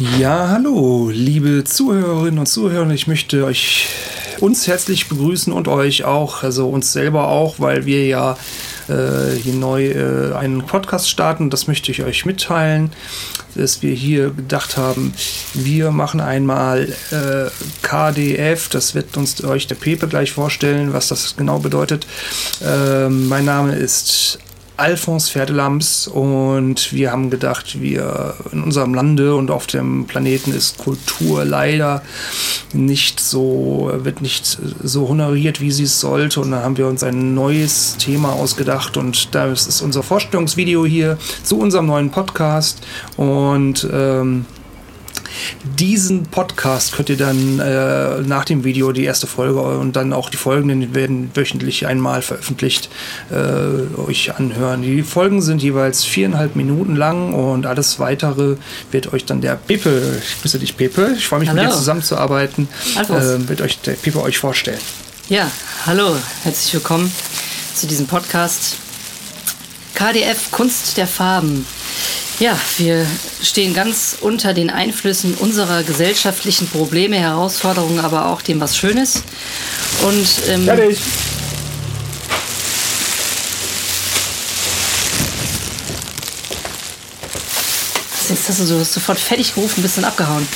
Ja, hallo, liebe Zuhörerinnen und Zuhörer. Ich möchte euch uns herzlich begrüßen und euch auch, also uns selber auch, weil wir ja äh, hier neu äh, einen Podcast starten. Das möchte ich euch mitteilen, dass wir hier gedacht haben, wir machen einmal äh, KDF. Das wird uns euch der Pepe gleich vorstellen, was das genau bedeutet. Ähm, mein Name ist Alphonse Pferdelamps und wir haben gedacht, wir in unserem Lande und auf dem Planeten ist Kultur leider nicht so, wird nicht so honoriert, wie sie es sollte. Und dann haben wir uns ein neues Thema ausgedacht und das ist unser Vorstellungsvideo hier zu unserem neuen Podcast und ähm, diesen Podcast könnt ihr dann äh, nach dem Video die erste Folge und dann auch die folgenden werden wöchentlich einmal veröffentlicht äh, euch anhören. Die Folgen sind jeweils viereinhalb Minuten lang und alles weitere wird euch dann der Pepe, ich grüße dich Pepe, ich freue mich hallo. mit dir zusammenzuarbeiten, äh, wird euch der Pepe euch vorstellen. Ja, hallo, herzlich willkommen zu diesem Podcast KDF Kunst der Farben. Ja, wir stehen ganz unter den Einflüssen unserer gesellschaftlichen Probleme, Herausforderungen, aber auch dem, was Schönes. Und ähm, Fertig. Jetzt hast du sofort fertig gerufen, bist dann abgehauen.